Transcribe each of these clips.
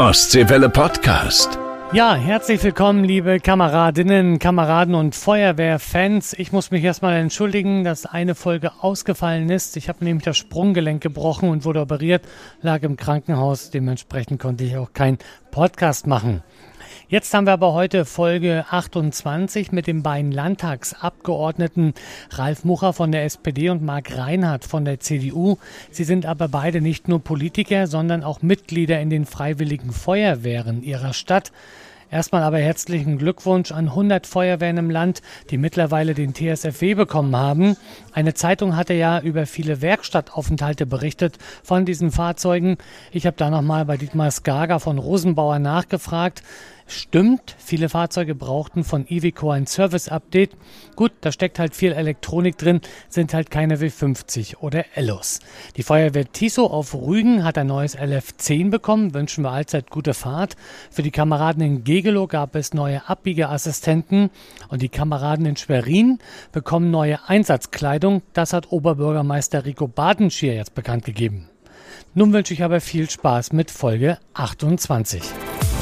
Ostseewelle Podcast. Ja, herzlich willkommen, liebe Kameradinnen, Kameraden und Feuerwehrfans. Ich muss mich erstmal entschuldigen, dass eine Folge ausgefallen ist. Ich habe nämlich das Sprunggelenk gebrochen und wurde operiert, lag im Krankenhaus. Dementsprechend konnte ich auch keinen Podcast machen. Jetzt haben wir aber heute Folge 28 mit den beiden Landtagsabgeordneten Ralf Mucher von der SPD und Marc Reinhardt von der CDU. Sie sind aber beide nicht nur Politiker, sondern auch Mitglieder in den freiwilligen Feuerwehren ihrer Stadt. Erstmal aber herzlichen Glückwunsch an 100 Feuerwehren im Land, die mittlerweile den TSFW bekommen haben. Eine Zeitung hatte ja über viele Werkstattaufenthalte berichtet von diesen Fahrzeugen. Ich habe da nochmal bei Dietmar Skager von Rosenbauer nachgefragt. Stimmt, viele Fahrzeuge brauchten von Iveco ein Service-Update. Gut, da steckt halt viel Elektronik drin, sind halt keine W50 oder Ellos. Die Feuerwehr Tiso auf Rügen hat ein neues LF10 bekommen, wünschen wir allzeit gute Fahrt. Für die Kameraden in Gegelow gab es neue Abbiegeassistenten und die Kameraden in Schwerin bekommen neue Einsatzkleidung. Das hat Oberbürgermeister Rico Badenschier jetzt bekannt gegeben. Nun wünsche ich aber viel Spaß mit Folge 28.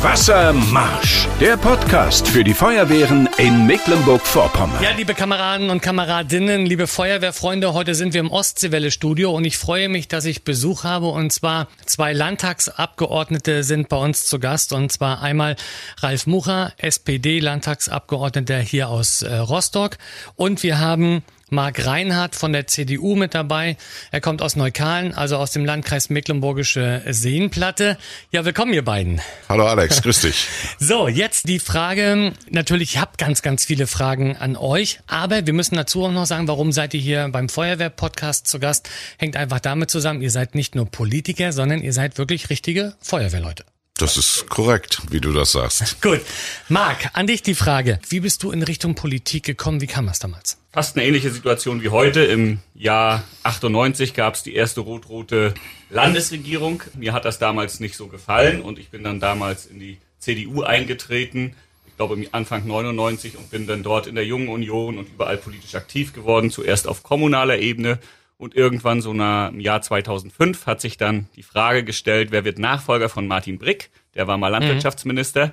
Wassermarsch, der Podcast für die Feuerwehren in Mecklenburg-Vorpommern. Ja, liebe Kameraden und Kameradinnen, liebe Feuerwehrfreunde, heute sind wir im Ostseewelle-Studio und ich freue mich, dass ich Besuch habe und zwar zwei Landtagsabgeordnete sind bei uns zu Gast und zwar einmal Ralf Mucher, SPD-Landtagsabgeordneter hier aus äh, Rostock und wir haben Marc Reinhardt von der CDU mit dabei. Er kommt aus Neukalen, also aus dem Landkreis Mecklenburgische Seenplatte. Ja, willkommen ihr beiden. Hallo Alex, grüß dich. so, jetzt die Frage. Natürlich, ich habe ganz, ganz viele Fragen an euch, aber wir müssen dazu auch noch sagen, warum seid ihr hier beim Feuerwehr-Podcast zu Gast? Hängt einfach damit zusammen, ihr seid nicht nur Politiker, sondern ihr seid wirklich richtige Feuerwehrleute. Das ist korrekt, wie du das sagst. Gut. Marc, an dich die Frage. Wie bist du in Richtung Politik gekommen? Wie kam das damals? Fast eine ähnliche Situation wie heute. Im Jahr 98 gab es die erste rot-rote Landesregierung. Mir hat das damals nicht so gefallen und ich bin dann damals in die CDU eingetreten. Ich glaube Anfang 99 und bin dann dort in der Jungen Union und überall politisch aktiv geworden. Zuerst auf kommunaler Ebene und irgendwann so nach, im Jahr 2005 hat sich dann die Frage gestellt, wer wird Nachfolger von Martin Brick? Der war mal Landwirtschaftsminister. Mhm.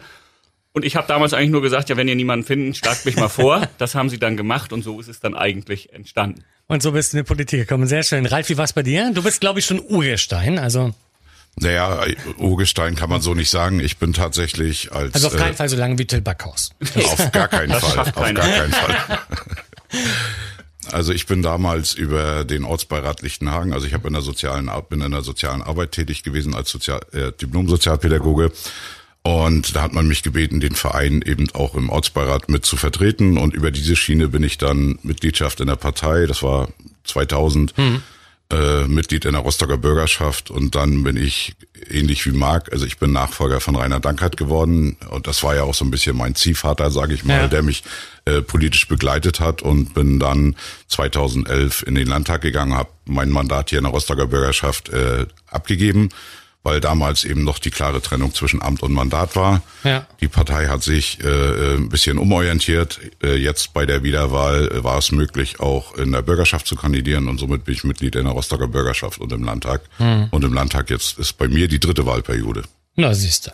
Und ich habe damals eigentlich nur gesagt, ja, wenn ihr niemanden finden, schlagt mich mal vor. Das haben sie dann gemacht und so ist es dann eigentlich entstanden. Und so bist du in die Politik gekommen. Sehr schön. Ralf, wie war's bei dir? Du bist, glaube ich, schon Urgestein, also. Naja, Urgestein kann man so nicht sagen. Ich bin tatsächlich als. Also auf keinen äh, Fall so lange wie Till Backhaus. Auf gar keinen Fall. Auf gar keinen Fall. Also ich bin damals über den Ortsbeirat Lichtenhagen, also ich habe in der sozialen bin in der sozialen Arbeit tätig gewesen als Sozial, äh, Diplom-Sozialpädagoge und da hat man mich gebeten, den Verein eben auch im Ortsbeirat mit zu vertreten. Und über diese Schiene bin ich dann Mitgliedschaft in der Partei, das war 2000. Mhm äh, Mitglied in der Rostocker Bürgerschaft. Und dann bin ich ähnlich wie Marc, also ich bin Nachfolger von Rainer Dankert geworden. Und das war ja auch so ein bisschen mein Ziehvater, sage ich mal, ja. der mich äh, politisch begleitet hat. Und bin dann 2011 in den Landtag gegangen, habe mein Mandat hier in der Rostocker Bürgerschaft äh, abgegeben weil damals eben noch die klare Trennung zwischen Amt und Mandat war. Ja. Die Partei hat sich äh, äh, ein bisschen umorientiert. Äh, jetzt bei der Wiederwahl äh, war es möglich, auch in der Bürgerschaft zu kandidieren und somit bin ich Mitglied in der Rostocker Bürgerschaft und im Landtag. Mhm. Und im Landtag jetzt ist bei mir die dritte Wahlperiode. Na, siehste.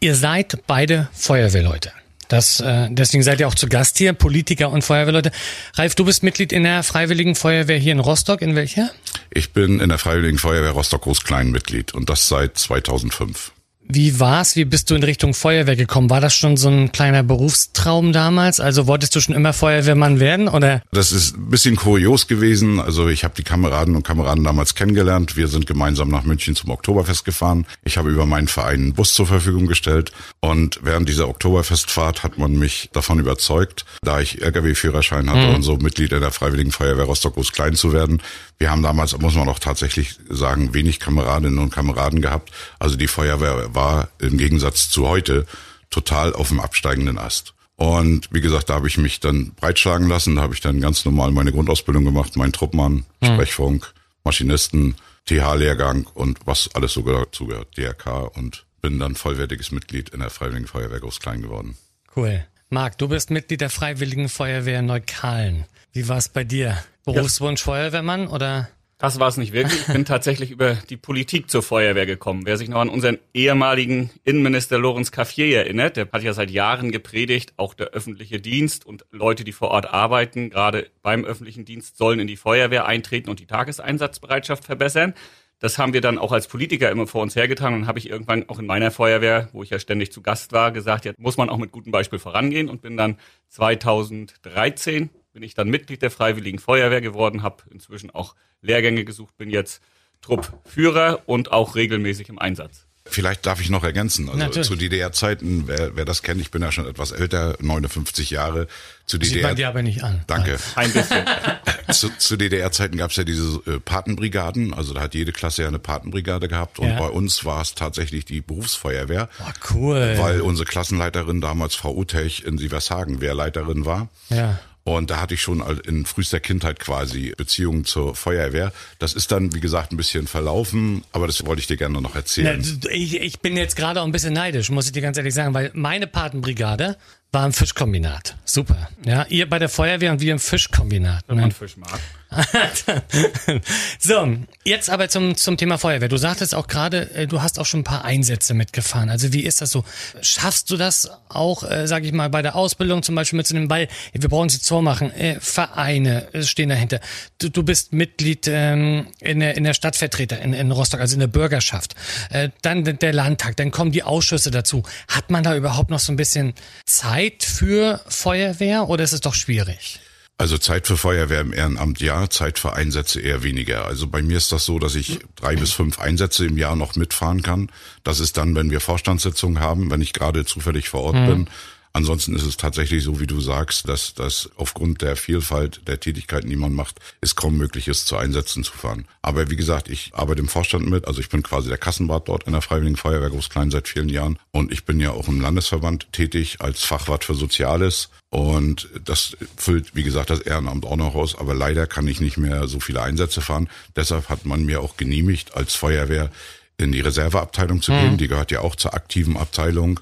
Ihr seid beide Feuerwehrleute. Das, äh, deswegen seid ihr auch zu Gast hier, Politiker und Feuerwehrleute. Ralf, du bist Mitglied in der Freiwilligen Feuerwehr hier in Rostock. In welcher? Ich bin in der Freiwilligen Feuerwehr Rostock Groß-Klein Mitglied und das seit 2005. Wie war's? Wie bist du in Richtung Feuerwehr gekommen? War das schon so ein kleiner Berufstraum damals? Also wolltest du schon immer Feuerwehrmann werden oder? Das ist ein bisschen kurios gewesen. Also ich habe die Kameraden und Kameraden damals kennengelernt. Wir sind gemeinsam nach München zum Oktoberfest gefahren. Ich habe über meinen Verein einen Bus zur Verfügung gestellt und während dieser Oktoberfestfahrt hat man mich davon überzeugt, da ich RKW-Führerschein hatte mhm. und so Mitglied in der Freiwilligen Feuerwehr Rostock Groß Klein zu werden. Wir haben damals, muss man auch tatsächlich sagen, wenig Kameradinnen und Kameraden gehabt. Also die Feuerwehr war im Gegensatz zu heute total auf dem absteigenden Ast. Und wie gesagt, da habe ich mich dann breitschlagen lassen, da habe ich dann ganz normal meine Grundausbildung gemacht, meinen Truppmann, mhm. Sprechfunk, Maschinisten, TH-Lehrgang und was alles so dazu gehört, DRK und bin dann vollwertiges Mitglied in der Freiwilligen Feuerwehr Groß-Klein geworden. Cool. Marc, du bist Mitglied der Freiwilligen Feuerwehr Neukalen. Wie war es bei dir? Berufswunsch ja. Feuerwehrmann oder? Das war es nicht wirklich. Ich bin tatsächlich über die Politik zur Feuerwehr gekommen. Wer sich noch an unseren ehemaligen Innenminister Lorenz Caffier erinnert, der hat ja seit Jahren gepredigt, auch der öffentliche Dienst und Leute, die vor Ort arbeiten, gerade beim öffentlichen Dienst, sollen in die Feuerwehr eintreten und die Tageseinsatzbereitschaft verbessern. Das haben wir dann auch als Politiker immer vor uns hergetan und habe ich irgendwann auch in meiner Feuerwehr, wo ich ja ständig zu Gast war, gesagt, jetzt muss man auch mit gutem Beispiel vorangehen und bin dann 2013 bin ich dann Mitglied der Freiwilligen Feuerwehr geworden, habe inzwischen auch Lehrgänge gesucht, bin jetzt Truppführer und auch regelmäßig im Einsatz. Vielleicht darf ich noch ergänzen. Also Natürlich. zu DDR-Zeiten, wer, wer das kennt, ich bin ja schon etwas älter, 59 Jahre. Zu Sieht DDR. man dir aber nicht an. Danke. Ein bisschen. zu, zu DDR-Zeiten gab es ja diese äh, Patenbrigaden. Also da hat jede Klasse ja eine Patenbrigade gehabt. Und ja. bei uns war es tatsächlich die Berufsfeuerwehr. Oh, cool. Weil unsere Klassenleiterin damals Frau Utech in Sievershagen Wehrleiterin war. Ja. Und da hatte ich schon in frühester Kindheit quasi Beziehungen zur Feuerwehr. Das ist dann, wie gesagt, ein bisschen verlaufen, aber das wollte ich dir gerne noch erzählen. ich, ich bin jetzt gerade auch ein bisschen neidisch, muss ich dir ganz ehrlich sagen, weil meine Patenbrigade war im Fischkombinat. Super. Ja, ihr bei der Feuerwehr und wir im Fischkombinat. Wenn man Fisch mag. so, jetzt aber zum, zum Thema Feuerwehr. Du sagtest auch gerade, äh, du hast auch schon ein paar Einsätze mitgefahren. Also wie ist das so? Schaffst du das auch, äh, sage ich mal, bei der Ausbildung zum Beispiel mitzunehmen? Weil wir brauchen sie vormachen. Äh, Vereine äh, stehen dahinter. Du, du bist Mitglied ähm, in, der, in der Stadtvertreter in, in Rostock, also in der Bürgerschaft. Äh, dann der Landtag, dann kommen die Ausschüsse dazu. Hat man da überhaupt noch so ein bisschen Zeit für Feuerwehr oder ist es doch schwierig? Also Zeit für Feuerwehr im Ehrenamt ja, Zeit für Einsätze eher weniger. Also bei mir ist das so, dass ich drei bis fünf Einsätze im Jahr noch mitfahren kann. Das ist dann, wenn wir Vorstandssitzungen haben, wenn ich gerade zufällig vor Ort mhm. bin. Ansonsten ist es tatsächlich so, wie du sagst, dass das aufgrund der Vielfalt der Tätigkeiten, die man macht, es kaum möglich ist, zu Einsätzen zu fahren. Aber wie gesagt, ich arbeite im Vorstand mit, also ich bin quasi der Kassenwart dort in der Freiwilligen Feuerwehr Großklein seit vielen Jahren und ich bin ja auch im Landesverband tätig als Fachwart für Soziales und das füllt, wie gesagt, das Ehrenamt auch noch aus, aber leider kann ich nicht mehr so viele Einsätze fahren. Deshalb hat man mir auch genehmigt, als Feuerwehr in die Reserveabteilung zu gehen. Mhm. Die gehört ja auch zur aktiven Abteilung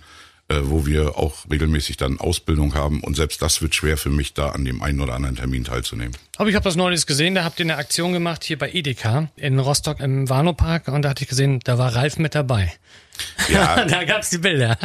äh, wo wir auch regelmäßig dann Ausbildung haben. Und selbst das wird schwer für mich, da an dem einen oder anderen Termin teilzunehmen. Aber ich habe das neulich gesehen, da habt ihr eine Aktion gemacht hier bei Edeka in Rostock im Warnow-Park und da hatte ich gesehen, da war Ralf mit dabei. Ja, da gab's die Bilder.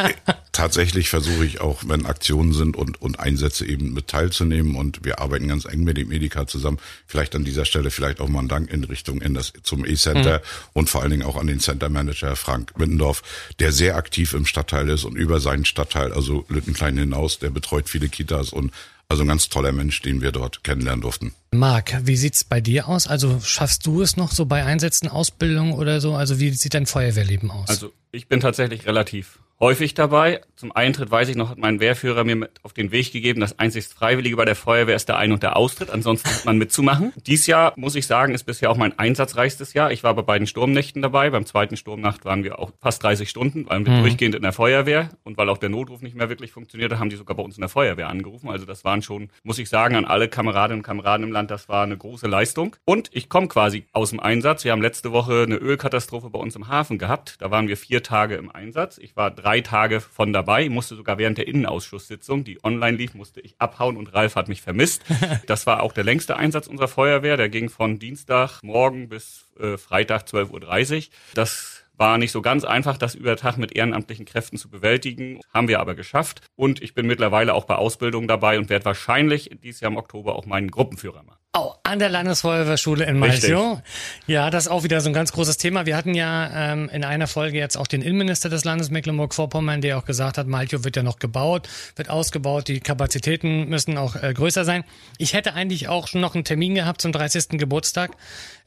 tatsächlich versuche ich auch, wenn Aktionen sind und, und Einsätze eben mit teilzunehmen und wir arbeiten ganz eng mit dem Edeka zusammen. Vielleicht an dieser Stelle vielleicht auch mal ein Dank in Richtung in das, zum E-Center mhm. und vor allen Dingen auch an den Center Manager Frank Mittendorf, der sehr aktiv im Stadtteil ist und über seinen Stadtteil, also Lüttenklein hinaus, der betreut viele Kitas und also ein ganz toller Mensch, den wir dort kennenlernen durften. Marc, wie sieht's bei dir aus? Also schaffst du es noch so bei Einsätzen, Ausbildung oder so? Also wie sieht dein Feuerwehrleben aus? Also ich bin tatsächlich relativ häufig dabei. Zum Eintritt weiß ich noch, hat mein Wehrführer mir mit auf den Weg gegeben, das einzigst Freiwillige bei der Feuerwehr ist der Ein- und der Austritt. Ansonsten hat man mitzumachen. Dies Jahr, muss ich sagen, ist bisher auch mein einsatzreichstes Jahr. Ich war bei beiden Sturmnächten dabei. Beim zweiten Sturmnacht waren wir auch fast 30 Stunden, waren wir mhm. durchgehend in der Feuerwehr. Und weil auch der Notruf nicht mehr wirklich funktionierte, haben die sogar bei uns in der Feuerwehr angerufen. Also das waren schon, muss ich sagen, an alle Kameradinnen und Kameraden im Land, das war eine große Leistung. Und ich komme quasi aus dem Einsatz. Wir haben letzte Woche eine Ölkatastrophe bei uns im Hafen gehabt. Da waren wir vier Tage im Einsatz. Ich war drei drei Tage von dabei, musste sogar während der Innenausschusssitzung, die online lief, musste ich abhauen und Ralf hat mich vermisst. Das war auch der längste Einsatz unserer Feuerwehr. Der ging von Dienstag morgen bis äh, Freitag 12.30 Uhr. Das war nicht so ganz einfach, das über Tag mit ehrenamtlichen Kräften zu bewältigen. Haben wir aber geschafft. Und ich bin mittlerweile auch bei Ausbildung dabei und werde wahrscheinlich dieses Jahr im Oktober auch meinen Gruppenführer machen. Oh, an der Landesfeuerwehrschule in Malchow. Ja, das ist auch wieder so ein ganz großes Thema. Wir hatten ja ähm, in einer Folge jetzt auch den Innenminister des Landes Mecklenburg-Vorpommern, der auch gesagt hat, Malchow wird ja noch gebaut, wird ausgebaut, die Kapazitäten müssen auch äh, größer sein. Ich hätte eigentlich auch schon noch einen Termin gehabt zum 30. Geburtstag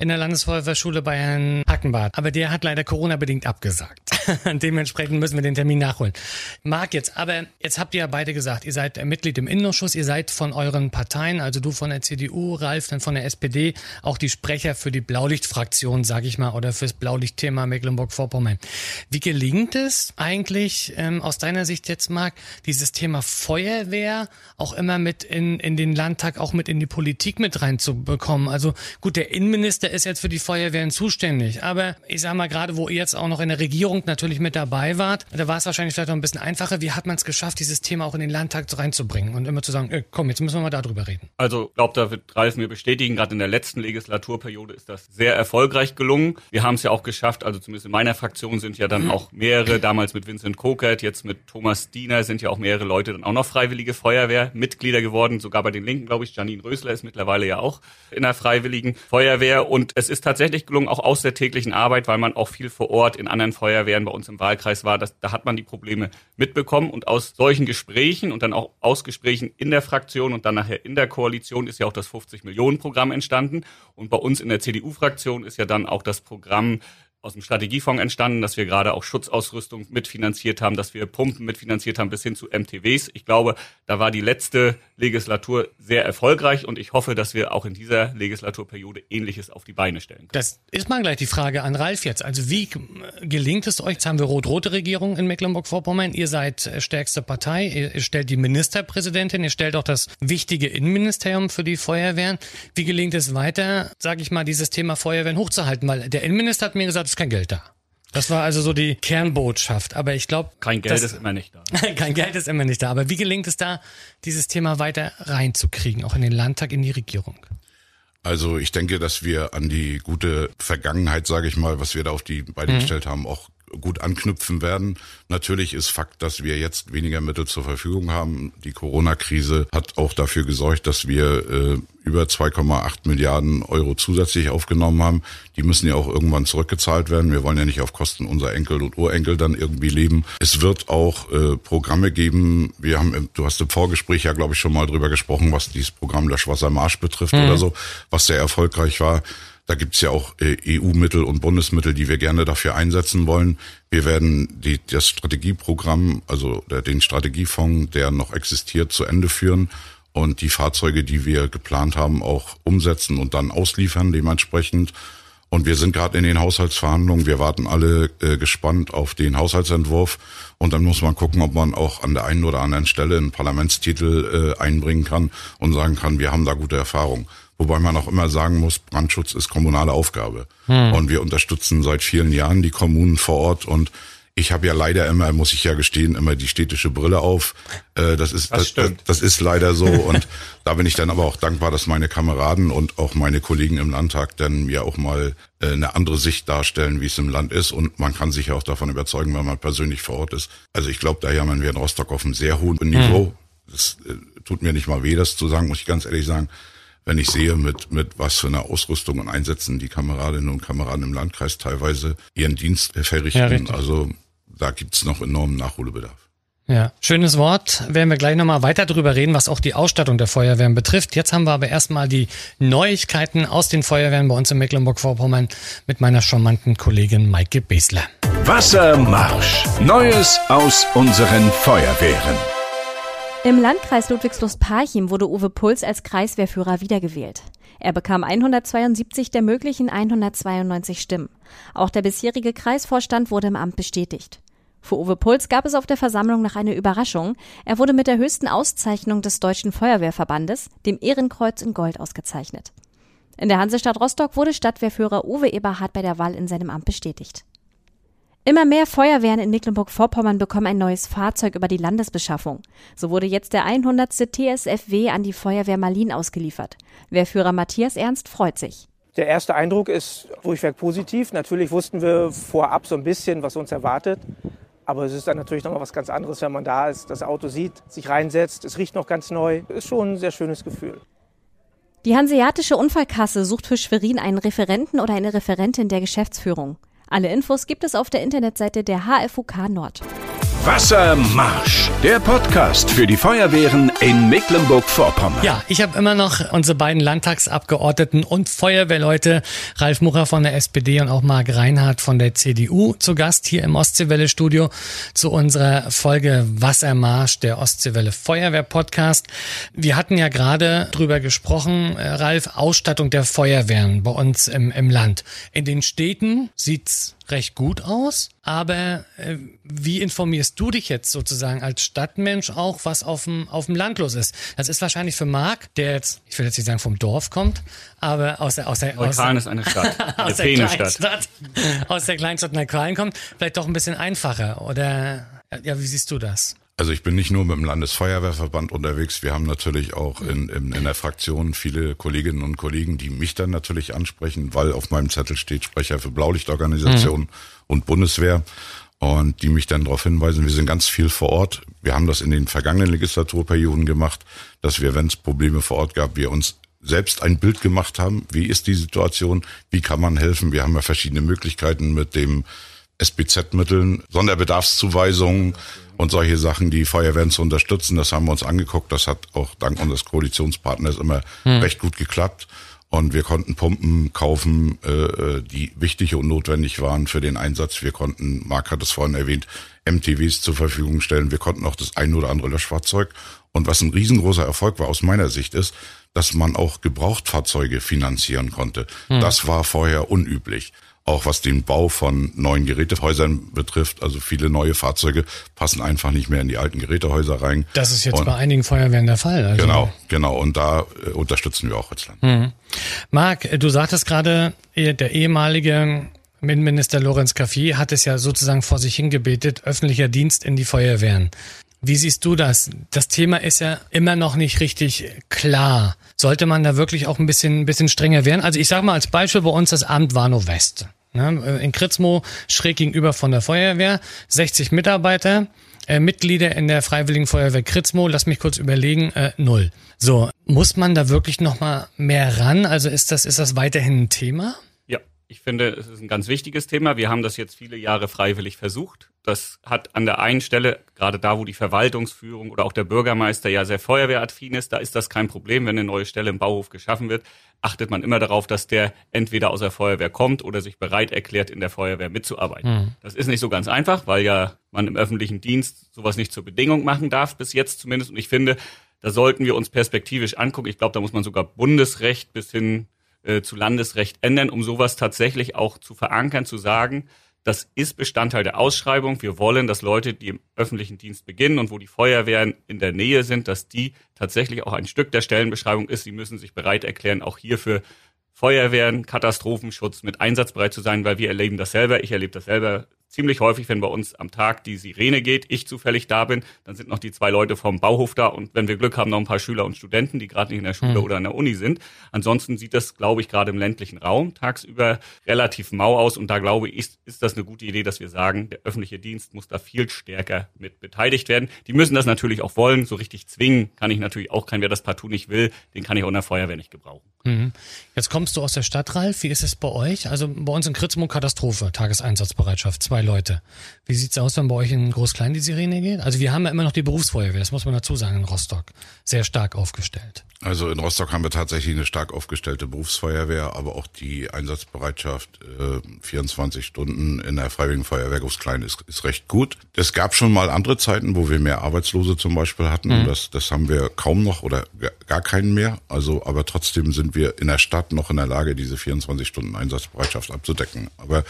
in der Landesfeuerwehrschule bei Herrn Hackenbart. Aber der hat leider Corona-bedingt abgesagt. Dementsprechend müssen wir den Termin nachholen. Marc jetzt, aber jetzt habt ihr ja beide gesagt, ihr seid Mitglied im Innenausschuss, ihr seid von euren Parteien, also du von der CDU, Ralf dann von der SPD, auch die Sprecher für die Blaulichtfraktion, sag ich mal, oder fürs Blaulichtthema Mecklenburg-Vorpommern. Wie gelingt es eigentlich ähm, aus deiner Sicht jetzt, Marc, dieses Thema Feuerwehr auch immer mit in, in den Landtag, auch mit in die Politik mit reinzubekommen? Also gut, der Innenminister ist jetzt für die Feuerwehren zuständig, aber ich sag mal, gerade wo ihr jetzt auch noch in der Regierung natürlich mit dabei wart, da war es wahrscheinlich vielleicht noch ein bisschen einfacher. Wie hat man es geschafft, dieses Thema auch in den Landtag reinzubringen und immer zu sagen, ey, komm, jetzt müssen wir mal darüber reden? Also, glaubt, da wird Ralf mir bestätigen, gerade in der letzten Legislaturperiode ist das sehr erfolgreich gelungen. Wir haben es ja auch geschafft, also zumindest in meiner Fraktion sind ja dann auch mehrere, damals mit Vincent Kokert, jetzt mit Thomas Diener sind ja auch mehrere Leute dann auch noch freiwillige Feuerwehrmitglieder geworden, sogar bei den Linken, glaube ich. Janine Rösler ist mittlerweile ja auch in der freiwilligen Feuerwehr und es ist tatsächlich gelungen, auch aus der täglichen Arbeit, weil man auch viel vor Ort in anderen Feuerwehren bei uns im Wahlkreis war, dass, da hat man die Probleme mitbekommen und aus solchen Gesprächen und dann auch aus Gesprächen in der Fraktion und dann nachher in der Koalition ist ja auch das 50 Millionen Programm entstanden. Und bei uns in der CDU-Fraktion ist ja dann auch das Programm aus dem Strategiefonds entstanden, dass wir gerade auch Schutzausrüstung mitfinanziert haben, dass wir Pumpen mitfinanziert haben bis hin zu MTWs. Ich glaube, da war die letzte Legislatur sehr erfolgreich und ich hoffe, dass wir auch in dieser Legislaturperiode Ähnliches auf die Beine stellen können. Das ist mal gleich die Frage an Ralf jetzt. Also wie gelingt es euch? Jetzt haben wir rot-rote Regierung in Mecklenburg-Vorpommern. Ihr seid stärkste Partei. Ihr stellt die Ministerpräsidentin. Ihr stellt auch das wichtige Innenministerium für die Feuerwehren. Wie gelingt es weiter, sage ich mal, dieses Thema Feuerwehren hochzuhalten? Weil der Innenminister hat mir gesagt, ist kein Geld da. Das war also so die Kernbotschaft. Aber ich glaube. Kein Geld ist immer nicht da. kein Geld ist immer nicht da. Aber wie gelingt es da, dieses Thema weiter reinzukriegen, auch in den Landtag, in die Regierung? Also ich denke, dass wir an die gute Vergangenheit, sage ich mal, was wir da auf die Beine mhm. gestellt haben, auch gut anknüpfen werden. Natürlich ist Fakt, dass wir jetzt weniger Mittel zur Verfügung haben. Die Corona-Krise hat auch dafür gesorgt, dass wir äh, über 2,8 Milliarden Euro zusätzlich aufgenommen haben. Die müssen ja auch irgendwann zurückgezahlt werden. Wir wollen ja nicht auf Kosten unserer Enkel und Urenkel dann irgendwie leben. Es wird auch äh, Programme geben. Wir haben, du hast im Vorgespräch ja, glaube ich, schon mal drüber gesprochen, was dieses Programm Löschwassermarsch betrifft mhm. oder so, was sehr erfolgreich war. Da gibt's ja auch äh, EU-Mittel und Bundesmittel, die wir gerne dafür einsetzen wollen. Wir werden die, das Strategieprogramm, also den Strategiefonds, der noch existiert, zu Ende führen und die Fahrzeuge, die wir geplant haben, auch umsetzen und dann ausliefern dementsprechend. Und wir sind gerade in den Haushaltsverhandlungen. Wir warten alle äh, gespannt auf den Haushaltsentwurf. Und dann muss man gucken, ob man auch an der einen oder anderen Stelle einen Parlamentstitel äh, einbringen kann und sagen kann, wir haben da gute Erfahrung. Wobei man auch immer sagen muss, Brandschutz ist kommunale Aufgabe. Hm. Und wir unterstützen seit vielen Jahren die Kommunen vor Ort und ich habe ja leider immer, muss ich ja gestehen, immer die städtische Brille auf. Äh, das ist das, das, das ist leider so und da bin ich dann aber auch dankbar, dass meine Kameraden und auch meine Kollegen im Landtag dann mir auch mal äh, eine andere Sicht darstellen, wie es im Land ist und man kann sich ja auch davon überzeugen, wenn man persönlich vor Ort ist. Also ich glaube, da jammern wir in Rostock auf einem sehr hohen Niveau. Mhm. Das äh, tut mir nicht mal weh, das zu sagen, muss ich ganz ehrlich sagen wenn ich sehe, mit, mit was für einer Ausrüstung und Einsätzen die Kameradinnen und Kameraden im Landkreis teilweise ihren Dienst verrichten. Ja, also da gibt's noch enormen Nachholbedarf. Ja, schönes Wort. Werden wir gleich nochmal weiter drüber reden, was auch die Ausstattung der Feuerwehren betrifft. Jetzt haben wir aber erstmal die Neuigkeiten aus den Feuerwehren bei uns in Mecklenburg-Vorpommern mit meiner charmanten Kollegin Maike Besler. Wassermarsch. Neues aus unseren Feuerwehren. Im Landkreis Ludwigslust-Parchim wurde Uwe Puls als Kreiswehrführer wiedergewählt. Er bekam 172 der möglichen 192 Stimmen. Auch der bisherige Kreisvorstand wurde im Amt bestätigt. Für Uwe Puls gab es auf der Versammlung noch eine Überraschung. Er wurde mit der höchsten Auszeichnung des Deutschen Feuerwehrverbandes, dem Ehrenkreuz in Gold, ausgezeichnet. In der Hansestadt Rostock wurde Stadtwehrführer Uwe Eberhard bei der Wahl in seinem Amt bestätigt. Immer mehr Feuerwehren in Mecklenburg-Vorpommern bekommen ein neues Fahrzeug über die Landesbeschaffung. So wurde jetzt der 100. TSFW an die Feuerwehr Malin ausgeliefert. Wehrführer Matthias Ernst freut sich. Der erste Eindruck ist durchweg positiv. Natürlich wussten wir vorab so ein bisschen, was uns erwartet. Aber es ist dann natürlich noch mal was ganz anderes, wenn man da ist, das Auto sieht, sich reinsetzt. Es riecht noch ganz neu. Ist schon ein sehr schönes Gefühl. Die Hanseatische Unfallkasse sucht für Schwerin einen Referenten oder eine Referentin der Geschäftsführung. Alle Infos gibt es auf der Internetseite der HFUK Nord. Wassermarsch, der Podcast für die Feuerwehren in Mecklenburg-Vorpommern. Ja, ich habe immer noch unsere beiden Landtagsabgeordneten und Feuerwehrleute, Ralf Mucher von der SPD und auch Marc Reinhardt von der CDU, zu Gast hier im Ostseewelle-Studio zu unserer Folge Wassermarsch, der Ostseewelle Feuerwehr-Podcast. Wir hatten ja gerade drüber gesprochen, äh, Ralf, Ausstattung der Feuerwehren bei uns im, im Land. In den Städten sieht's recht gut aus, aber äh, wie informierst du dich jetzt sozusagen als Stadtmensch auch, was auf dem, auf dem Land los ist? Das ist wahrscheinlich für Marc, der jetzt, ich will jetzt nicht sagen vom Dorf kommt, aber aus der, aus der, aus der, ist eine Stadt, aus der Kleinstadt, aus der Kleinstadt Neukölln kommt, vielleicht doch ein bisschen einfacher oder, ja, wie siehst du das? Also ich bin nicht nur mit dem Landesfeuerwehrverband unterwegs, wir haben natürlich auch in, in, in der Fraktion viele Kolleginnen und Kollegen, die mich dann natürlich ansprechen, weil auf meinem Zettel steht Sprecher für Blaulichtorganisationen mhm. und Bundeswehr und die mich dann darauf hinweisen, wir sind ganz viel vor Ort. Wir haben das in den vergangenen Legislaturperioden gemacht, dass wir, wenn es Probleme vor Ort gab, wir uns selbst ein Bild gemacht haben. Wie ist die Situation? Wie kann man helfen? Wir haben ja verschiedene Möglichkeiten mit dem SBZ-Mitteln, Sonderbedarfszuweisungen und solche Sachen, die Feuerwehren zu unterstützen. Das haben wir uns angeguckt. Das hat auch dank unseres Koalitionspartners immer hm. recht gut geklappt. Und wir konnten Pumpen kaufen, äh, äh die wichtig und notwendig waren für den Einsatz. Wir konnten, Marc hat es vorhin erwähnt, MTWs zur Verfügung stellen. Wir konnten auch das ein oder andere Löschfahrzeug. Und was ein riesengroßer Erfolg war aus meiner Sicht ist, dass man auch Gebrauchtfahrzeuge finanzieren konnte. Hm. Das war vorher unüblich auch was den Bau von neuen Gerätehäusern betrifft. Also viele neue Fahrzeuge passen einfach nicht mehr in die alten Gerätehäuser rein. Das ist jetzt und bei einigen Feuerwehren der Fall. Also. Genau, genau. Und da äh, unterstützen wir auch als Land. Mhm. Marc, du sagtest gerade, der ehemalige Innenminister Lorenz Caffi hat es ja sozusagen vor sich hingebetet, öffentlicher Dienst in die Feuerwehren. Wie siehst du das? Das Thema ist ja immer noch nicht richtig klar. Sollte man da wirklich auch ein bisschen, ein bisschen strenger werden? Also ich sage mal als Beispiel bei uns das Amt Warnow West. Ne? In Kritzmo schräg gegenüber von der Feuerwehr, 60 Mitarbeiter, äh, Mitglieder in der Freiwilligen Feuerwehr Kritzmo, lass mich kurz überlegen, äh, null. So, muss man da wirklich noch mal mehr ran? Also ist das, ist das weiterhin ein Thema? Ich finde, es ist ein ganz wichtiges Thema. Wir haben das jetzt viele Jahre freiwillig versucht. Das hat an der einen Stelle, gerade da, wo die Verwaltungsführung oder auch der Bürgermeister ja sehr feuerwehraffin ist, da ist das kein Problem, wenn eine neue Stelle im Bauhof geschaffen wird, achtet man immer darauf, dass der entweder aus der Feuerwehr kommt oder sich bereit erklärt, in der Feuerwehr mitzuarbeiten. Mhm. Das ist nicht so ganz einfach, weil ja man im öffentlichen Dienst sowas nicht zur Bedingung machen darf, bis jetzt zumindest. Und ich finde, da sollten wir uns perspektivisch angucken. Ich glaube, da muss man sogar Bundesrecht bis hin äh, zu Landesrecht ändern, um sowas tatsächlich auch zu verankern, zu sagen, das ist Bestandteil der Ausschreibung. Wir wollen, dass Leute, die im öffentlichen Dienst beginnen und wo die Feuerwehren in der Nähe sind, dass die tatsächlich auch ein Stück der Stellenbeschreibung ist. Sie müssen sich bereit erklären, auch hierfür Feuerwehren, Katastrophenschutz mit einsatzbereit zu sein, weil wir erleben das selber. Ich erlebe das selber ziemlich häufig, wenn bei uns am Tag die Sirene geht, ich zufällig da bin, dann sind noch die zwei Leute vom Bauhof da und wenn wir Glück haben, noch ein paar Schüler und Studenten, die gerade nicht in der Schule mhm. oder in der Uni sind. Ansonsten sieht das, glaube ich, gerade im ländlichen Raum tagsüber relativ mau aus und da glaube ich, ist, ist das eine gute Idee, dass wir sagen, der öffentliche Dienst muss da viel stärker mit beteiligt werden. Die müssen das natürlich auch wollen, so richtig zwingen kann ich natürlich auch keinen, wer das partout nicht will, den kann ich auch in der Feuerwehr nicht gebrauchen. Mhm. Jetzt kommst du aus der Stadt, Ralf, wie ist es bei euch? Also bei uns in Kritzmo Katastrophe, Tageseinsatzbereitschaft, zwei Leute. Wie sieht's aus, wenn bei euch in Groß-Klein die Sirene geht? Also wir haben ja immer noch die Berufsfeuerwehr, das muss man dazu sagen, in Rostock. Sehr stark aufgestellt. Also in Rostock haben wir tatsächlich eine stark aufgestellte Berufsfeuerwehr, aber auch die Einsatzbereitschaft äh, 24 Stunden in der Freiwilligen Feuerwehr Groß-Klein ist, ist recht gut. Es gab schon mal andere Zeiten, wo wir mehr Arbeitslose zum Beispiel hatten. Mhm. Das, das haben wir kaum noch oder gar keinen mehr. Also, aber trotzdem sind wir in der Stadt noch in der Lage, diese 24 Stunden Einsatzbereitschaft abzudecken. Aber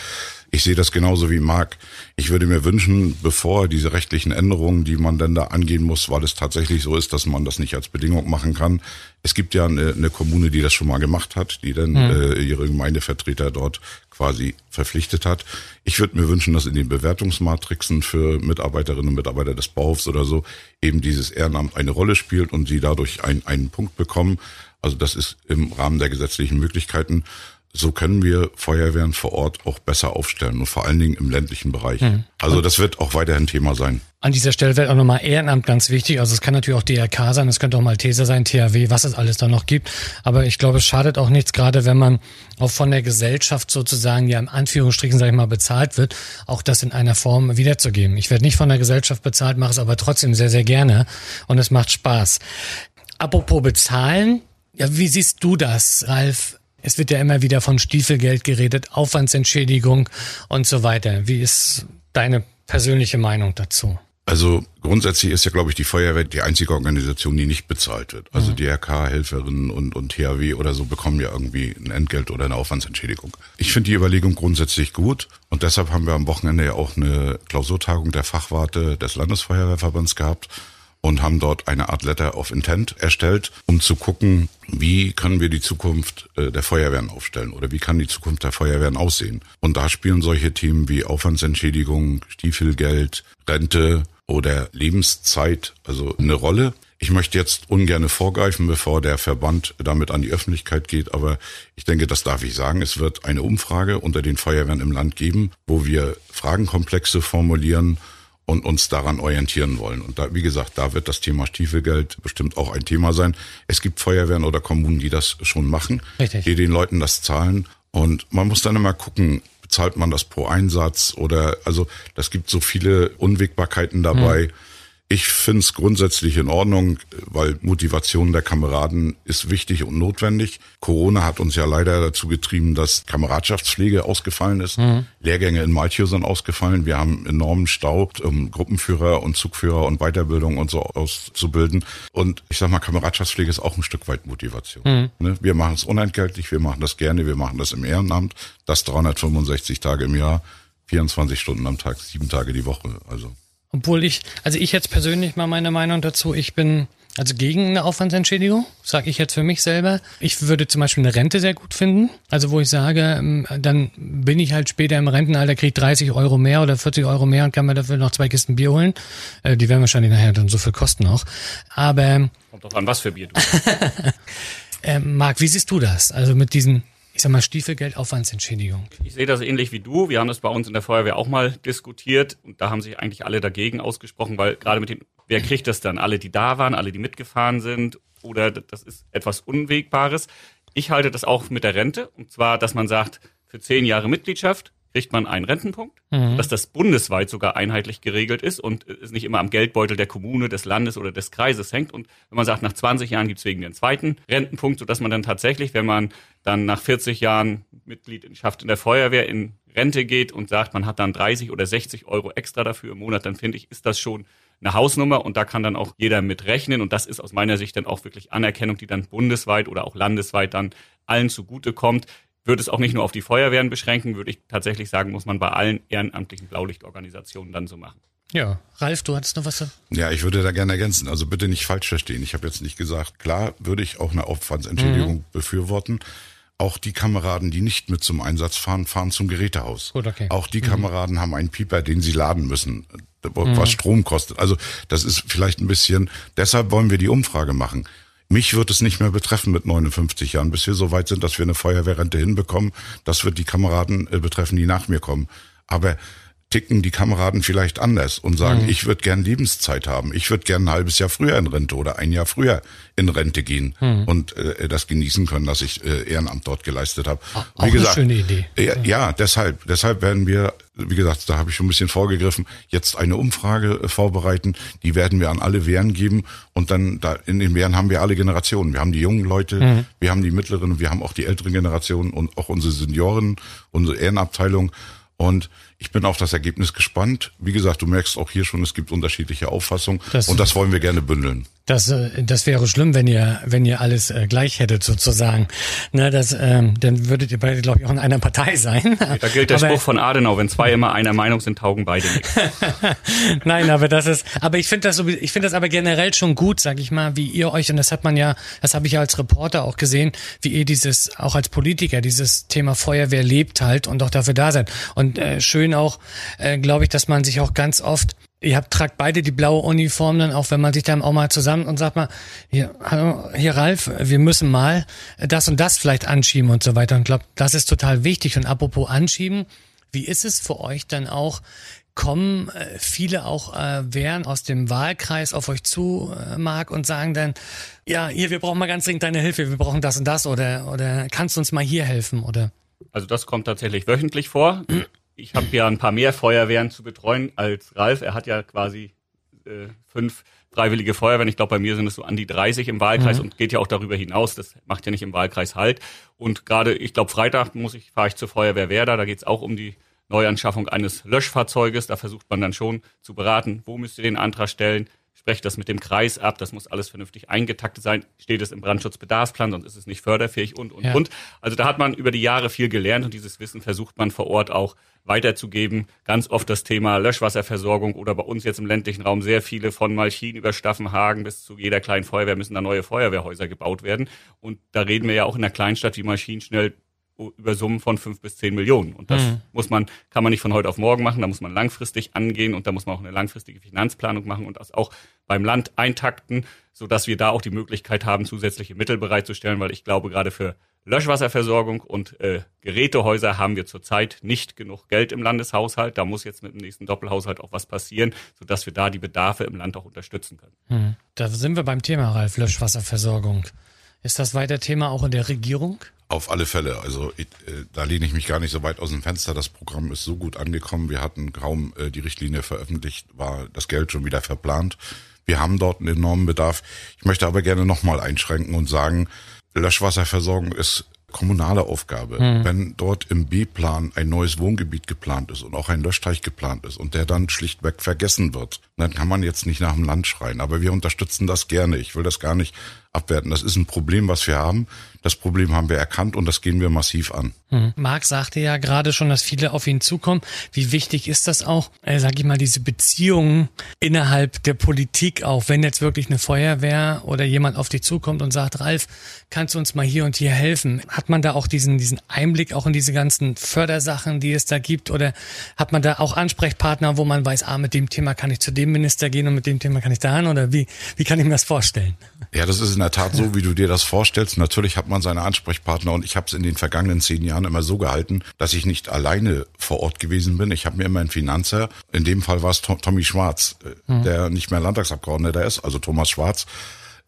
ich sehe das genauso wie Marc. Ich würde mir wünschen, bevor diese rechtlichen Änderungen, die man dann da angehen muss, weil es tatsächlich so ist, dass man das nicht als Bedingung machen kann. Es gibt ja eine, eine Kommune, die das schon mal gemacht hat, die dann mhm. äh, ihre Gemeindevertreter dort quasi verpflichtet hat. Ich würde mir wünschen, dass in den Bewertungsmatrixen für Mitarbeiterinnen und Mitarbeiter des Bauhofs oder so eben dieses Ehrenamt eine Rolle spielt und sie dadurch ein, einen Punkt bekommen. Also das ist im Rahmen der gesetzlichen Möglichkeiten so können wir Feuerwehren vor Ort auch besser aufstellen und vor allen Dingen im ländlichen Bereich. Mhm. Also das wird auch weiterhin Thema sein. An dieser Stelle wird auch nochmal Ehrenamt ganz wichtig. Also es kann natürlich auch DRK sein, es könnte auch Malteser sein, THW, was es alles da noch gibt. Aber ich glaube, es schadet auch nichts, gerade wenn man auch von der Gesellschaft sozusagen ja im Anführungsstrichen, sage ich mal, bezahlt wird, auch das in einer Form wiederzugeben. Ich werde nicht von der Gesellschaft bezahlt, mache es aber trotzdem sehr, sehr gerne und es macht Spaß. Apropos bezahlen, ja, wie siehst du das, Ralf? Es wird ja immer wieder von Stiefelgeld geredet, Aufwandsentschädigung und so weiter. Wie ist deine persönliche Meinung dazu? Also grundsätzlich ist ja, glaube ich, die Feuerwehr die einzige Organisation, die nicht bezahlt wird. Also mhm. DRK-Helferinnen und, und THW oder so bekommen ja irgendwie ein Entgelt oder eine Aufwandsentschädigung. Ich finde die Überlegung grundsätzlich gut und deshalb haben wir am Wochenende ja auch eine Klausurtagung der Fachwarte des Landesfeuerwehrverbands gehabt und haben dort eine Art Letter of Intent erstellt, um zu gucken, wie können wir die Zukunft äh, der Feuerwehren aufstellen oder wie kann die Zukunft der Feuerwehren aussehen. Und da spielen solche Themen wie Aufwandsentschädigung, Stiefelgeld, Rente oder Lebenszeit also eine Rolle. Ich möchte jetzt ungerne vorgreifen, bevor der Verband damit an die Öffentlichkeit geht, aber ich denke, das darf ich sagen. Es wird eine Umfrage unter den Feuerwehren im Land geben, wo wir Fragenkomplexe formulieren und uns daran orientieren wollen. Und da, wie gesagt, da wird das Thema Stiefelgeld bestimmt auch ein Thema sein. Es gibt Feuerwehren oder Kommunen, die das schon machen, Richtig. die den Leuten das zahlen. Und man muss dann immer gucken, bezahlt man das pro Einsatz oder also das gibt so viele Unwägbarkeiten dabei. Hm. Ich finde es grundsätzlich in Ordnung, weil Motivation der Kameraden ist wichtig und notwendig. Corona hat uns ja leider dazu getrieben, dass Kameradschaftspflege ausgefallen ist. Mhm. Lehrgänge in Malchow sind ausgefallen. Wir haben enormen Stau, um Gruppenführer und Zugführer und Weiterbildung und so auszubilden. Und ich sag mal, Kameradschaftspflege ist auch ein Stück weit Motivation. Mhm. Ne? Wir machen es unentgeltlich, wir machen das gerne, wir machen das im Ehrenamt. Das 365 Tage im Jahr, 24 Stunden am Tag, sieben Tage die Woche. Also obwohl ich, also ich jetzt persönlich mal meine Meinung dazu, ich bin also gegen eine Aufwandsentschädigung, sage ich jetzt für mich selber. Ich würde zum Beispiel eine Rente sehr gut finden. Also wo ich sage, ähm, dann bin ich halt später im Rentenalter, kriege 30 Euro mehr oder 40 Euro mehr und kann mir dafür noch zwei Kisten Bier holen. Äh, die werden wahrscheinlich nachher dann so viel kosten auch. Aber... Kommt doch an, was für Bier du äh, Marc, wie siehst du das? Also mit diesen ich sag mal, Stiefelgeld, Aufwandsentschädigung. Ich sehe das ähnlich wie du. Wir haben das bei uns in der Feuerwehr auch mal diskutiert und da haben sich eigentlich alle dagegen ausgesprochen, weil gerade mit den, wer kriegt das dann? Alle, die da waren, alle, die mitgefahren sind oder das ist etwas Unwegbares. Ich halte das auch mit der Rente und zwar, dass man sagt, für zehn Jahre Mitgliedschaft kriegt man einen Rentenpunkt, mhm. dass das bundesweit sogar einheitlich geregelt ist und es nicht immer am Geldbeutel der Kommune, des Landes oder des Kreises hängt. Und wenn man sagt, nach 20 Jahren gibt es wegen den zweiten Rentenpunkt, sodass man dann tatsächlich, wenn man dann nach 40 Jahren Mitgliedschaft in der Feuerwehr in Rente geht und sagt, man hat dann 30 oder 60 Euro extra dafür im Monat, dann finde ich, ist das schon eine Hausnummer und da kann dann auch jeder mit rechnen und das ist aus meiner Sicht dann auch wirklich Anerkennung, die dann bundesweit oder auch landesweit dann allen zugutekommt würde es auch nicht nur auf die Feuerwehren beschränken, würde ich tatsächlich sagen, muss man bei allen ehrenamtlichen Blaulichtorganisationen dann so machen. Ja, Ralf, du hattest noch was? Ja, ich würde da gerne ergänzen. Also bitte nicht falsch verstehen. Ich habe jetzt nicht gesagt, klar würde ich auch eine Aufwandsentschädigung mhm. befürworten. Auch die Kameraden, die nicht mit zum Einsatz fahren, fahren zum Gerätehaus. Gut, okay. Auch die mhm. Kameraden haben einen Pieper, den sie laden müssen, was mhm. Strom kostet. Also das ist vielleicht ein bisschen, deshalb wollen wir die Umfrage machen. Mich wird es nicht mehr betreffen mit 59 Jahren, bis wir so weit sind, dass wir eine Feuerwehrrente hinbekommen. Das wird die Kameraden äh, betreffen, die nach mir kommen. Aber ticken die Kameraden vielleicht anders und sagen, mhm. ich würde gern Lebenszeit haben. Ich würde gern ein halbes Jahr früher in Rente oder ein Jahr früher in Rente gehen mhm. und äh, das genießen können, dass ich äh, Ehrenamt dort geleistet habe. Auch wie gesagt, eine schöne Idee. Ja, ja, deshalb, deshalb werden wir, wie gesagt, da habe ich schon ein bisschen vorgegriffen, jetzt eine Umfrage äh, vorbereiten. Die werden wir an alle Wehren geben und dann da in den Wehren haben wir alle Generationen. Wir haben die jungen Leute, mhm. wir haben die mittleren, wir haben auch die älteren Generationen und auch unsere Senioren, unsere Ehrenabteilung. Und ich bin auf das Ergebnis gespannt. Wie gesagt, du merkst auch hier schon, es gibt unterschiedliche Auffassungen das, und das wollen wir gerne bündeln. Das, äh, das wäre schlimm, wenn ihr, wenn ihr alles äh, gleich hättet sozusagen. Na, das, ähm, dann würdet ihr beide, glaube ich, auch in einer Partei sein. Da gilt der aber, Spruch von Adenau: Wenn zwei immer einer Meinung sind, taugen beide nichts. Nein, aber das ist, aber ich finde das, so, ich finde das aber generell schon gut, sag ich mal, wie ihr euch und das hat man ja, das habe ich ja als Reporter auch gesehen, wie ihr dieses auch als Politiker dieses Thema Feuerwehr lebt halt und auch dafür da seid. Und äh, schön auch, äh, glaube ich, dass man sich auch ganz oft ihr habt tragt beide die blaue Uniform dann auch, wenn man sich dann auch mal zusammen und sagt mal, hier, hallo, hier Ralf, wir müssen mal das und das vielleicht anschieben und so weiter. Und glaube, das ist total wichtig. Und apropos anschieben, wie ist es für euch dann auch? Kommen äh, viele auch äh, wären aus dem Wahlkreis auf euch zu, äh, Marc, und sagen dann, ja, hier, wir brauchen mal ganz dringend deine Hilfe, wir brauchen das und das oder oder kannst du uns mal hier helfen oder? Also das kommt tatsächlich wöchentlich vor ich habe ja ein paar mehr Feuerwehren zu betreuen als Ralf. Er hat ja quasi äh, fünf freiwillige Feuerwehren. Ich glaube, bei mir sind es so an die 30 im Wahlkreis mhm. und geht ja auch darüber hinaus. Das macht ja nicht im Wahlkreis halt. Und gerade, ich glaube, Freitag muss ich, fahre ich zur Feuerwehr Werder. Da geht es auch um die Neuanschaffung eines Löschfahrzeuges. Da versucht man dann schon zu beraten, wo müsst ihr den Antrag stellen, spreche das mit dem Kreis ab, das muss alles vernünftig eingetaktet sein, steht es im Brandschutzbedarfsplan, sonst ist es nicht förderfähig und, und, ja. und. Also da hat man über die Jahre viel gelernt und dieses Wissen versucht man vor Ort auch weiterzugeben. Ganz oft das Thema Löschwasserversorgung oder bei uns jetzt im ländlichen Raum sehr viele von Malchin über Staffenhagen bis zu jeder kleinen Feuerwehr müssen da neue Feuerwehrhäuser gebaut werden. Und da reden wir ja auch in einer Kleinstadt wie Malchin schnell über Summen von fünf bis zehn Millionen. Und das mhm. muss man, kann man nicht von heute auf morgen machen, da muss man langfristig angehen und da muss man auch eine langfristige Finanzplanung machen und das auch beim Land eintakten, so dass wir da auch die Möglichkeit haben, zusätzliche Mittel bereitzustellen, weil ich glaube, gerade für Löschwasserversorgung und äh, Gerätehäuser haben wir zurzeit nicht genug Geld im Landeshaushalt. Da muss jetzt mit dem nächsten Doppelhaushalt auch was passieren, sodass wir da die Bedarfe im Land auch unterstützen können. Hm. Da sind wir beim Thema, Ralf, Löschwasserversorgung. Ist das weiter Thema auch in der Regierung? Auf alle Fälle. Also ich, äh, da lehne ich mich gar nicht so weit aus dem Fenster. Das Programm ist so gut angekommen. Wir hatten kaum äh, die Richtlinie veröffentlicht, war das Geld schon wieder verplant. Wir haben dort einen enormen Bedarf. Ich möchte aber gerne nochmal einschränken und sagen, Löschwasserversorgung ist kommunale Aufgabe. Hm. Wenn dort im B-Plan ein neues Wohngebiet geplant ist und auch ein Löschteich geplant ist und der dann schlichtweg vergessen wird, dann kann man jetzt nicht nach dem Land schreien. Aber wir unterstützen das gerne. Ich will das gar nicht abwerten. Das ist ein Problem, was wir haben. Das Problem haben wir erkannt und das gehen wir massiv an. Hm. Marc sagte ja gerade schon, dass viele auf ihn zukommen. Wie wichtig ist das auch, äh, sag ich mal, diese Beziehungen innerhalb der Politik auch, wenn jetzt wirklich eine Feuerwehr oder jemand auf dich zukommt und sagt, Ralf, kannst du uns mal hier und hier helfen? Hat man da auch diesen, diesen Einblick auch in diese ganzen Fördersachen, die es da gibt? Oder hat man da auch Ansprechpartner, wo man weiß, ah, mit dem Thema kann ich zu dem Minister gehen und mit dem Thema kann ich da hin? Oder wie, wie kann ich mir das vorstellen? Ja, das ist der Tat so, wie du dir das vorstellst. Natürlich hat man seine Ansprechpartner und ich habe es in den vergangenen zehn Jahren immer so gehalten, dass ich nicht alleine vor Ort gewesen bin. Ich habe mir immer einen Finanzer, in dem Fall war es Tommy Schwarz, mhm. der nicht mehr Landtagsabgeordneter ist, also Thomas Schwarz,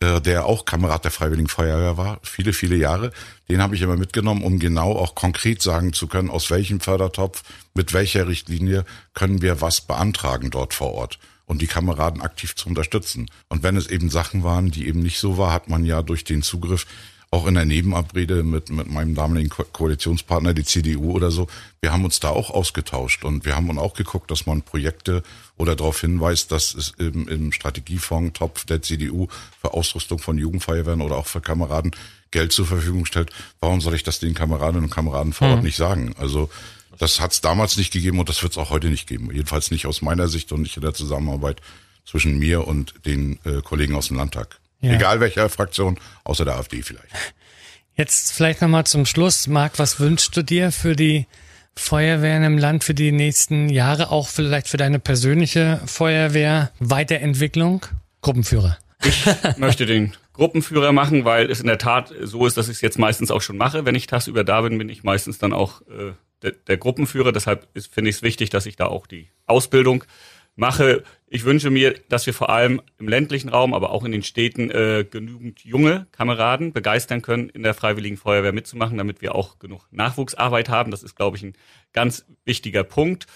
äh, der auch Kamerad der Freiwilligen Feuerwehr war, viele, viele Jahre. Den habe ich immer mitgenommen, um genau auch konkret sagen zu können, aus welchem Fördertopf, mit welcher Richtlinie können wir was beantragen dort vor Ort und die Kameraden aktiv zu unterstützen. Und wenn es eben Sachen waren, die eben nicht so war, hat man ja durch den Zugriff auch in der Nebenabrede mit, mit meinem damaligen Ko Koalitionspartner, die CDU oder so, wir haben uns da auch ausgetauscht und wir haben uns auch geguckt, dass man Projekte oder darauf hinweist, dass es im, im Strategiefonds-Topf der CDU für Ausrüstung von Jugendfeuerwehren oder auch für Kameraden Geld zur Verfügung stellt. Warum soll ich das den Kameradinnen und Kameraden vor Ort mhm. nicht sagen? Also das hat es damals nicht gegeben und das wird es auch heute nicht geben. Jedenfalls nicht aus meiner Sicht und nicht in der Zusammenarbeit zwischen mir und den äh, Kollegen aus dem Landtag. Ja. Egal welcher Fraktion, außer der AfD vielleicht. Jetzt vielleicht nochmal zum Schluss. Marc, was wünschst du dir für die Feuerwehren im Land für die nächsten Jahre, auch vielleicht für deine persönliche Feuerwehr-Weiterentwicklung? Gruppenführer. Ich möchte den Gruppenführer machen, weil es in der Tat so ist, dass ich es jetzt meistens auch schon mache. Wenn ich tagsüber da bin, bin ich meistens dann auch äh, der, der Gruppenführer. Deshalb finde ich es wichtig, dass ich da auch die Ausbildung mache. Ich wünsche mir, dass wir vor allem im ländlichen Raum, aber auch in den Städten äh, genügend junge Kameraden begeistern können, in der Freiwilligen Feuerwehr mitzumachen, damit wir auch genug Nachwuchsarbeit haben. Das ist, glaube ich, ein ganz wichtiger Punkt.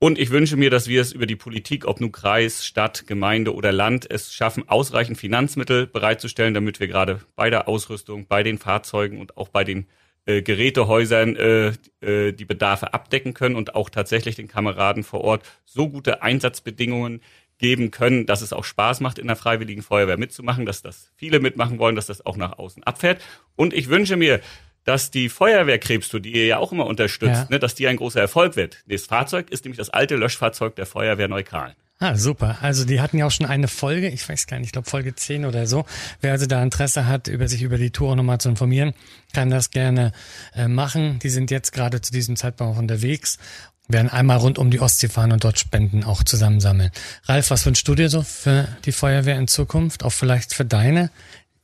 Und ich wünsche mir, dass wir es über die Politik, ob nun Kreis, Stadt, Gemeinde oder Land, es schaffen, ausreichend Finanzmittel bereitzustellen, damit wir gerade bei der Ausrüstung, bei den Fahrzeugen und auch bei den äh, Gerätehäusern äh, äh, die Bedarfe abdecken können und auch tatsächlich den Kameraden vor Ort so gute Einsatzbedingungen geben können, dass es auch Spaß macht, in der Freiwilligen Feuerwehr mitzumachen, dass das viele mitmachen wollen, dass das auch nach außen abfährt. Und ich wünsche mir, dass die Feuerwehrkrebstour, die ihr ja auch immer unterstützt, ja. ne, dass die ein großer Erfolg wird. Das Fahrzeug ist nämlich das alte Löschfahrzeug der Feuerwehr Neukalen. Ah, super. Also die hatten ja auch schon eine Folge, ich weiß gar nicht, ich glaube Folge 10 oder so. Wer also da Interesse hat, über sich über die Tour nochmal zu informieren, kann das gerne äh, machen. Die sind jetzt gerade zu diesem Zeitpunkt auch unterwegs, werden einmal rund um die Ostsee fahren und dort Spenden auch zusammensammeln. Ralf, was wünschst du dir so für die Feuerwehr in Zukunft? Auch vielleicht für deine?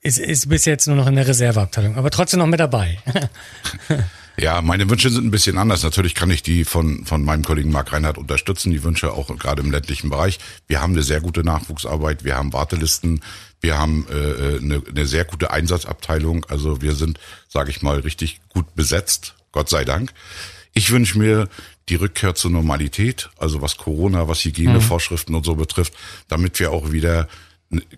Ist, ist bis jetzt nur noch in der Reserveabteilung, aber trotzdem noch mit dabei. Ja, meine Wünsche sind ein bisschen anders. Natürlich kann ich die von, von meinem Kollegen Marc Reinhardt unterstützen, die Wünsche auch gerade im ländlichen Bereich. Wir haben eine sehr gute Nachwuchsarbeit, wir haben Wartelisten, wir haben äh, äh eine, eine sehr gute Einsatzabteilung. Also wir sind, sage ich mal, richtig gut besetzt, Gott sei Dank. Ich wünsche mir die Rückkehr zur Normalität, also was Corona, was Hygienevorschriften mhm. und so betrifft, damit wir auch wieder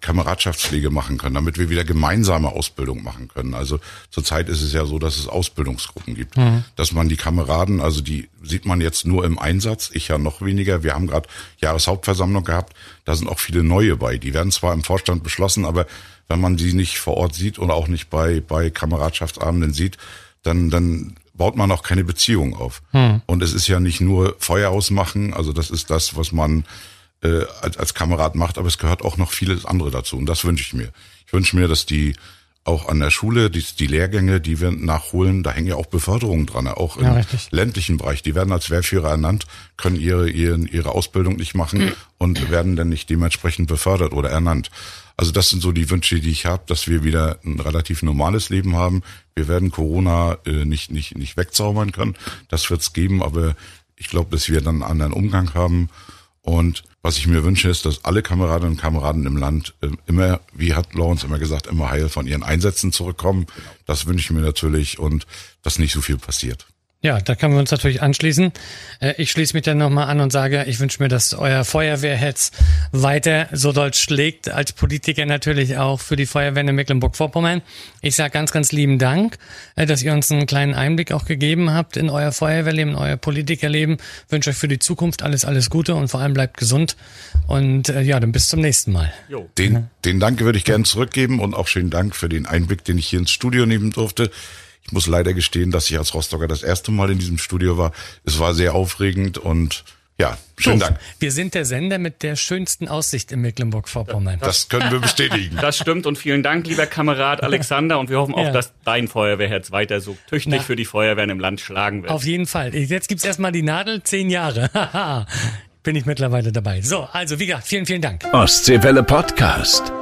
Kameradschaftspflege machen können, damit wir wieder gemeinsame Ausbildung machen können. Also zurzeit ist es ja so, dass es Ausbildungsgruppen gibt, mhm. dass man die Kameraden, also die sieht man jetzt nur im Einsatz, ich ja noch weniger. Wir haben gerade Jahreshauptversammlung gehabt, da sind auch viele neue bei. Die werden zwar im Vorstand beschlossen, aber wenn man sie nicht vor Ort sieht und auch nicht bei bei Kameradschaftsabenden sieht, dann dann baut man auch keine Beziehung auf. Mhm. Und es ist ja nicht nur Feuer ausmachen, also das ist das, was man äh, als, als Kamerad macht, aber es gehört auch noch vieles andere dazu. Und das wünsche ich mir. Ich wünsche mir, dass die auch an der Schule, die, die Lehrgänge, die wir nachholen, da hängen ja auch Beförderungen dran, auch im ja, ländlichen Bereich. Die werden als Wehrführer ernannt, können ihre, ihre, ihre Ausbildung nicht machen und werden dann nicht dementsprechend befördert oder ernannt. Also das sind so die Wünsche, die ich habe, dass wir wieder ein relativ normales Leben haben. Wir werden Corona äh, nicht, nicht, nicht wegzaubern können. Das wird's geben, aber ich glaube, dass wir dann einen anderen Umgang haben. Und was ich mir wünsche, ist, dass alle Kameradinnen und Kameraden im Land äh, immer, wie hat Lawrence immer gesagt, immer heil von ihren Einsätzen zurückkommen. Das wünsche ich mir natürlich und dass nicht so viel passiert. Ja, da können wir uns natürlich anschließen. Äh, ich schließe mich dann nochmal an und sage, ich wünsche mir, dass euer Feuerwehrherz weiter so doll schlägt, als Politiker natürlich auch für die Feuerwehr in Mecklenburg-Vorpommern. Ich sage ganz, ganz lieben Dank, äh, dass ihr uns einen kleinen Einblick auch gegeben habt in euer Feuerwehrleben, in euer Politikerleben. Ich wünsche euch für die Zukunft alles, alles Gute und vor allem bleibt gesund. Und äh, ja, dann bis zum nächsten Mal. Den, den Dank würde ich gerne zurückgeben und auch schönen Dank für den Einblick, den ich hier ins Studio nehmen durfte. Ich muss leider gestehen, dass ich als Rostocker das erste Mal in diesem Studio war. Es war sehr aufregend und ja, schönen Dank. Wir sind der Sender mit der schönsten Aussicht in Mecklenburg-Vorpommern. Das können wir bestätigen. Das stimmt und vielen Dank, lieber Kamerad Alexander. Und wir hoffen auch, ja. dass dein Feuerwehrherz weiter so tüchtig Na, für die Feuerwehren im Land schlagen wird. Auf jeden Fall. Jetzt gibt's erstmal die Nadel, zehn Jahre. Bin ich mittlerweile dabei. So, also wie gesagt, vielen, vielen Dank. Ostseewelle Podcast.